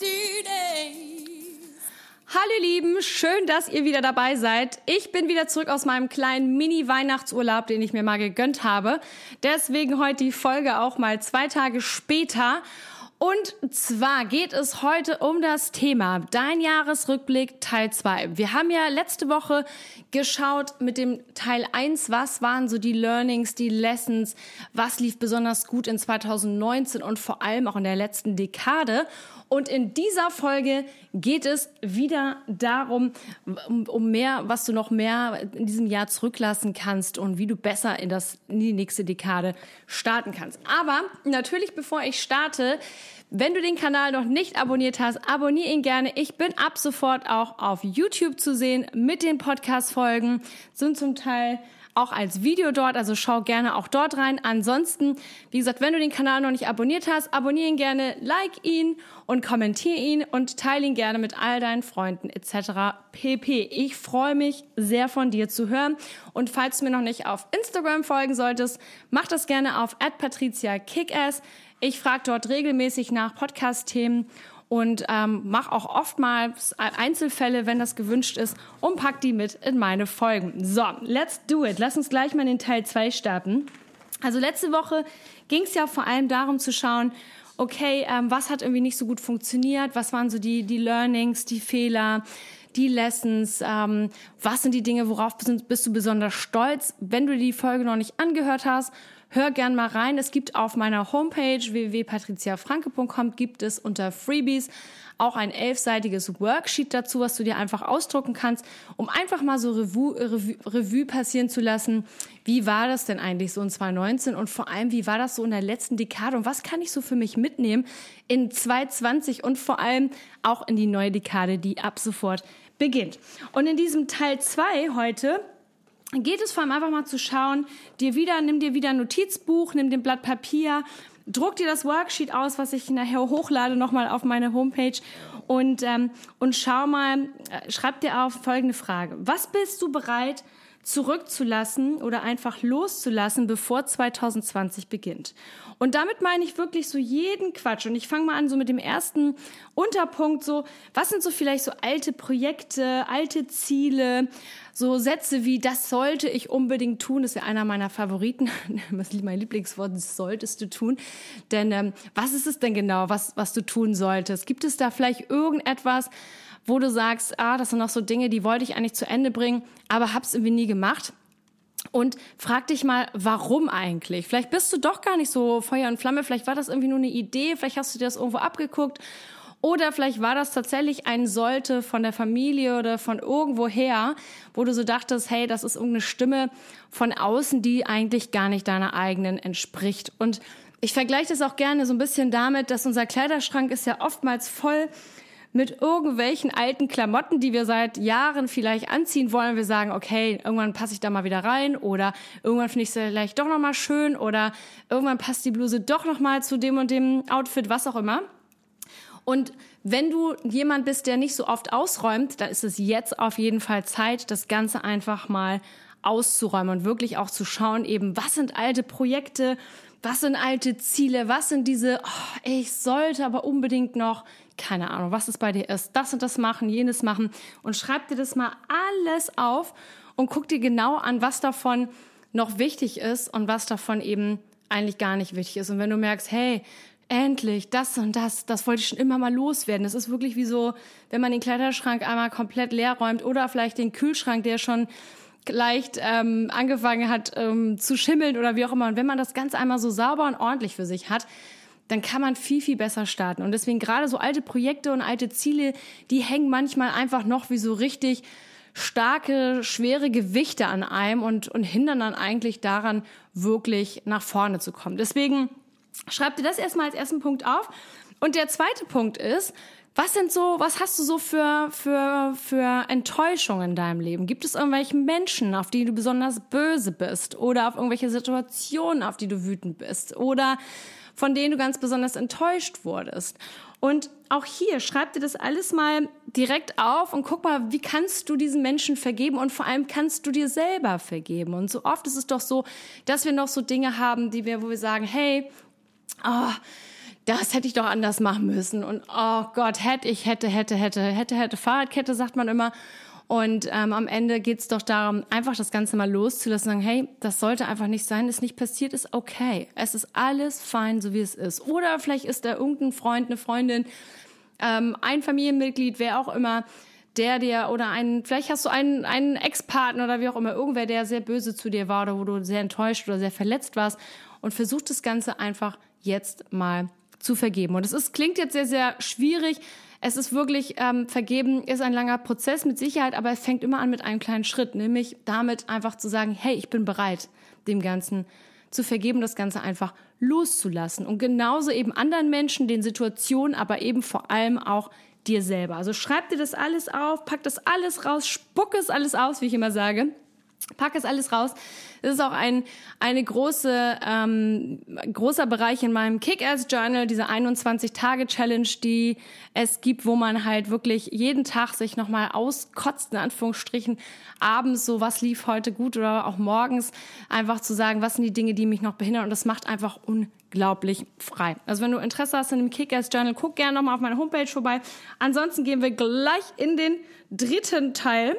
Hallo ihr Lieben, schön, dass ihr wieder dabei seid. Ich bin wieder zurück aus meinem kleinen Mini-Weihnachtsurlaub, den ich mir mal gegönnt habe. Deswegen heute die Folge auch mal zwei Tage später. Und zwar geht es heute um das Thema Dein Jahresrückblick Teil 2. Wir haben ja letzte Woche geschaut mit dem Teil 1, was waren so die Learnings, die Lessons, was lief besonders gut in 2019 und vor allem auch in der letzten Dekade. Und in dieser Folge geht es wieder darum, um, mehr, was du noch mehr in diesem Jahr zurücklassen kannst und wie du besser in, das, in die nächste Dekade starten kannst. Aber natürlich, bevor ich starte, wenn du den Kanal noch nicht abonniert hast, abonniere ihn gerne. Ich bin ab sofort auch auf YouTube zu sehen mit den Podcast-Folgen. Sind zum Teil auch als Video dort, also schau gerne auch dort rein. Ansonsten, wie gesagt, wenn du den Kanal noch nicht abonniert hast, abonniere ihn gerne, like ihn und kommentiere ihn und teile ihn gerne mit all deinen Freunden etc. pp. Ich freue mich sehr von dir zu hören und falls du mir noch nicht auf Instagram folgen solltest, mach das gerne auf @patricia_kickass. Ich frage dort regelmäßig nach Podcast-Themen und ähm, mache auch oftmals Einzelfälle, wenn das gewünscht ist, und pack die mit in meine Folgen. So, let's do it. Lass uns gleich mal in den Teil 2 starten. Also letzte Woche ging es ja vor allem darum zu schauen, okay, ähm, was hat irgendwie nicht so gut funktioniert, was waren so die, die Learnings, die Fehler, die Lessons, ähm, was sind die Dinge, worauf bist du besonders stolz. Wenn du die Folge noch nicht angehört hast, hör gern mal rein. Es gibt auf meiner Homepage www.patriziafranke.com gibt es unter Freebies auch ein elfseitiges Worksheet dazu, was du dir einfach ausdrucken kannst, um einfach mal so Revue, Revue, Revue passieren zu lassen. Wie war das denn eigentlich so in 2019 und vor allem, wie war das so in der letzten Dekade und was kann ich so für mich mitnehmen in 2020 und vor allem auch in die neue Dekade, die ab sofort beginnt. Und in diesem Teil 2 heute geht es vor allem einfach mal zu schauen, dir wieder, nimm dir wieder ein Notizbuch, nimm den Blatt Papier, druck dir das Worksheet aus, was ich nachher hochlade nochmal auf meine Homepage und, ähm, und schau mal, äh, schreib dir auf folgende Frage. Was bist du bereit zurückzulassen oder einfach loszulassen, bevor 2020 beginnt. Und damit meine ich wirklich so jeden Quatsch. Und ich fange mal an so mit dem ersten Unterpunkt so, was sind so vielleicht so alte Projekte, alte Ziele, so Sätze wie, das sollte ich unbedingt tun, ist ja einer meiner Favoriten, mein Lieblingswort, das solltest du tun. Denn ähm, was ist es denn genau, was, was du tun solltest? Gibt es da vielleicht irgendetwas, wo du sagst, ah, das sind noch so Dinge, die wollte ich eigentlich zu Ende bringen, aber hab's irgendwie nie gemacht? Und frag dich mal, warum eigentlich? Vielleicht bist du doch gar nicht so Feuer und Flamme, vielleicht war das irgendwie nur eine Idee, vielleicht hast du dir das irgendwo abgeguckt oder vielleicht war das tatsächlich ein Sollte von der Familie oder von irgendwoher, wo du so dachtest, hey, das ist irgendeine Stimme von außen, die eigentlich gar nicht deiner eigenen entspricht. Und ich vergleiche das auch gerne so ein bisschen damit, dass unser Kleiderschrank ist ja oftmals voll mit irgendwelchen alten Klamotten, die wir seit Jahren vielleicht anziehen wollen. Wir sagen, okay, irgendwann passe ich da mal wieder rein oder irgendwann finde ich es vielleicht doch noch mal schön oder irgendwann passt die Bluse doch noch mal zu dem und dem Outfit, was auch immer. Und wenn du jemand bist, der nicht so oft ausräumt, dann ist es jetzt auf jeden Fall Zeit, das Ganze einfach mal auszuräumen und wirklich auch zu schauen, eben, was sind alte Projekte, was sind alte Ziele, was sind diese, oh, ich sollte aber unbedingt noch, keine Ahnung, was es bei dir ist, das und das machen, jenes machen und schreib dir das mal alles auf und guck dir genau an, was davon noch wichtig ist und was davon eben eigentlich gar nicht wichtig ist. Und wenn du merkst, hey, endlich, das und das, das wollte ich schon immer mal loswerden. Das ist wirklich wie so, wenn man den Kleiderschrank einmal komplett leer räumt oder vielleicht den Kühlschrank, der schon leicht ähm, angefangen hat ähm, zu schimmeln oder wie auch immer. Und wenn man das Ganze einmal so sauber und ordentlich für sich hat, dann kann man viel, viel besser starten. Und deswegen gerade so alte Projekte und alte Ziele, die hängen manchmal einfach noch wie so richtig starke, schwere Gewichte an einem und, und hindern dann eigentlich daran, wirklich nach vorne zu kommen. Deswegen Schreib dir das erstmal als ersten Punkt auf. Und der zweite Punkt ist, was sind so, was hast du so für, für, für Enttäuschungen in deinem Leben? Gibt es irgendwelche Menschen, auf die du besonders böse bist? Oder auf irgendwelche Situationen, auf die du wütend bist? Oder von denen du ganz besonders enttäuscht wurdest? Und auch hier, schreib dir das alles mal direkt auf und guck mal, wie kannst du diesen Menschen vergeben und vor allem kannst du dir selber vergeben. Und so oft ist es doch so, dass wir noch so Dinge haben, die wir, wo wir sagen, hey, oh, das hätte ich doch anders machen müssen. Und oh Gott, hätte ich, hätte, hätte, hätte, hätte, hätte, Fahrradkette, sagt man immer. Und ähm, am Ende geht's doch darum, einfach das Ganze mal loszulassen, sagen, hey, das sollte einfach nicht sein, ist nicht passiert, ist okay. Es ist alles fein, so wie es ist. Oder vielleicht ist da irgendein Freund, eine Freundin, ähm, ein Familienmitglied, wer auch immer, der dir oder ein, vielleicht hast du einen, einen Ex-Partner oder wie auch immer, irgendwer, der sehr böse zu dir war oder wo du sehr enttäuscht oder sehr verletzt warst und versuch das Ganze einfach jetzt mal zu vergeben. Und es ist, klingt jetzt sehr, sehr schwierig. Es ist wirklich, ähm, vergeben ist ein langer Prozess mit Sicherheit, aber es fängt immer an mit einem kleinen Schritt, nämlich damit einfach zu sagen, hey, ich bin bereit, dem Ganzen zu vergeben, das Ganze einfach loszulassen. Und genauso eben anderen Menschen, den Situationen, aber eben vor allem auch dir selber. Also schreib dir das alles auf, pack das alles raus, spuck es alles aus, wie ich immer sage. Pack es alles raus. Es ist auch ein eine große ähm, großer Bereich in meinem Kick-Ass Journal, diese 21 Tage Challenge, die es gibt, wo man halt wirklich jeden Tag sich nochmal auskotzt in Anführungsstrichen abends so was lief heute gut oder auch morgens einfach zu sagen, was sind die Dinge, die mich noch behindern und das macht einfach unglaublich frei. Also wenn du Interesse hast in dem Kick-Ass Journal, guck gerne nochmal auf meiner Homepage vorbei. Ansonsten gehen wir gleich in den dritten Teil.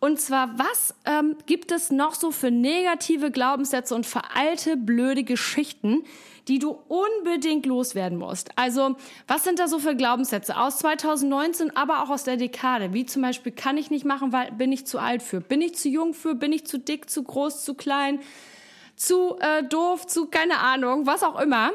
Und zwar, was ähm, gibt es noch so für negative Glaubenssätze und veralte, blöde Geschichten, die du unbedingt loswerden musst? Also, was sind da so für Glaubenssätze aus 2019, aber auch aus der Dekade? Wie zum Beispiel, kann ich nicht machen, weil bin ich zu alt für? Bin ich zu jung für? Bin ich zu dick, zu groß, zu klein? Zu äh, doof, zu keine Ahnung, was auch immer.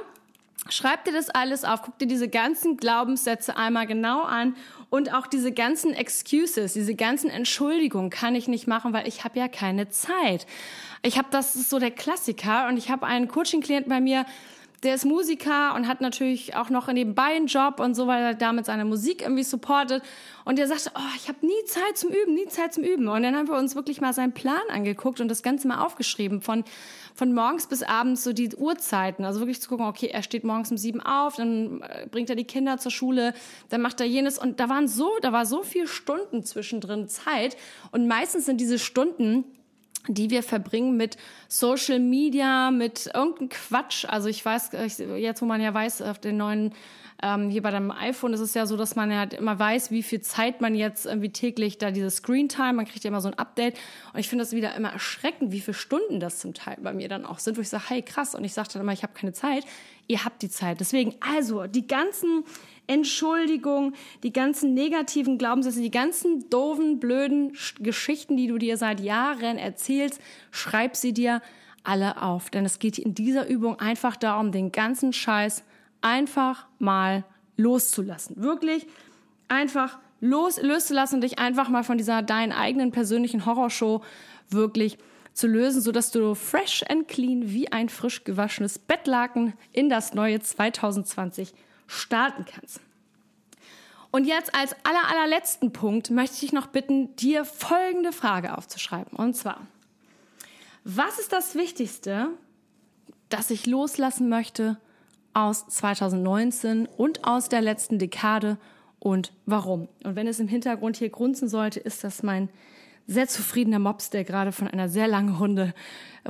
Schreib dir das alles auf, guck dir diese ganzen Glaubenssätze einmal genau an und auch diese ganzen Excuses, diese ganzen Entschuldigungen kann ich nicht machen, weil ich habe ja keine Zeit. Ich habe das ist so der Klassiker und ich habe einen Coaching-Klienten bei mir, der ist Musiker und hat natürlich auch noch nebenbei einen Job und so, weil er damit seine Musik irgendwie supportet. Und der sagte, oh, ich habe nie Zeit zum Üben, nie Zeit zum Üben. Und dann haben wir uns wirklich mal seinen Plan angeguckt und das Ganze mal aufgeschrieben von von morgens bis abends so die Uhrzeiten. Also wirklich zu gucken, okay, er steht morgens um sieben auf, dann äh, bringt er die Kinder zur Schule, dann macht er jenes. Und da waren so, da war so viel Stunden zwischendrin Zeit. Und meistens sind diese Stunden, die wir verbringen mit Social Media, mit irgendeinem Quatsch. Also ich weiß, jetzt wo man ja weiß, auf den neuen ähm, hier bei deinem iPhone ist es ja so, dass man ja halt immer weiß, wie viel Zeit man jetzt irgendwie täglich da diese Screen Time, man kriegt ja immer so ein Update. Und ich finde das wieder immer erschreckend, wie viele Stunden das zum Teil bei mir dann auch sind, wo ich sage, hey krass. Und ich sage dann immer, ich habe keine Zeit. Ihr habt die Zeit. Deswegen, also die ganzen Entschuldigungen, die ganzen negativen Glaubenssätze, die ganzen doofen, blöden Geschichten, die du dir seit Jahren erzählst, schreib sie dir alle auf. Denn es geht in dieser Übung einfach darum, den ganzen Scheiß einfach mal loszulassen. Wirklich einfach los, loszulassen und dich einfach mal von dieser deinen eigenen persönlichen Horrorshow wirklich zu lösen, sodass du fresh and clean wie ein frisch gewaschenes Bettlaken in das neue 2020 starten kannst. Und jetzt als aller, allerletzten Punkt möchte ich noch bitten, dir folgende Frage aufzuschreiben. Und zwar, was ist das Wichtigste, das ich loslassen möchte aus 2019 und aus der letzten Dekade und warum. Und wenn es im Hintergrund hier grunzen sollte, ist das mein sehr zufriedener Mops, der gerade von einer sehr langen Hunde,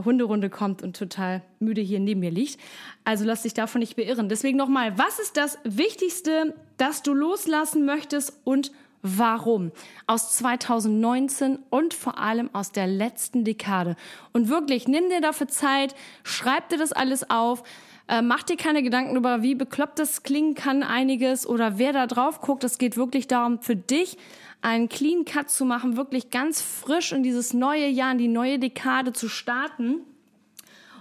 Hunderunde kommt und total müde hier neben mir liegt. Also lass dich davon nicht beirren. Deswegen nochmal, was ist das Wichtigste, das du loslassen möchtest und warum? Aus 2019 und vor allem aus der letzten Dekade. Und wirklich, nimm dir dafür Zeit, schreib dir das alles auf, äh, mach dir keine Gedanken über, wie bekloppt das klingen kann, einiges oder wer da drauf guckt. Es geht wirklich darum, für dich einen Clean Cut zu machen, wirklich ganz frisch in dieses neue Jahr, in die neue Dekade zu starten.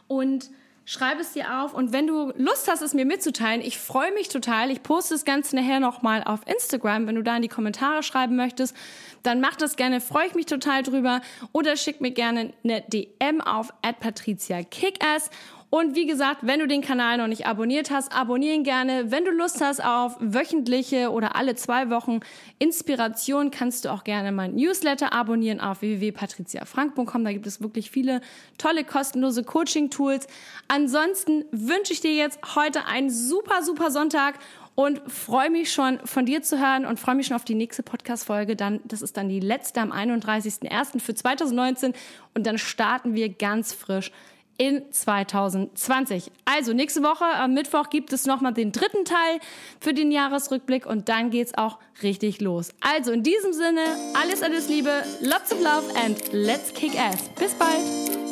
Und schreib es dir auf und wenn du Lust hast, es mir mitzuteilen, ich freue mich total. Ich poste das Ganze nachher nochmal auf Instagram, wenn du da in die Kommentare schreiben möchtest, dann mach das gerne, freue ich mich total drüber oder schick mir gerne eine DM auf at patricia kickass Und wie gesagt, wenn du den Kanal noch nicht abonniert hast, abonnieren gerne. Wenn du Lust hast auf wöchentliche oder alle zwei Wochen Inspiration, kannst du auch gerne mein Newsletter abonnieren auf www.patriziafrank.com. Da gibt es wirklich viele tolle kostenlose Coaching-Tools. Ansonsten wünsche ich dir jetzt heute einen super, super Sonntag und freue mich schon von dir zu hören und freue mich schon auf die nächste Podcast-Folge. Dann, das ist dann die letzte am 31.01. für 2019 und dann starten wir ganz frisch in 2020. Also nächste Woche am Mittwoch gibt es nochmal den dritten Teil für den Jahresrückblick und dann geht's auch richtig los. Also in diesem Sinne, alles, alles Liebe, lots of love and let's kick ass. Bis bald!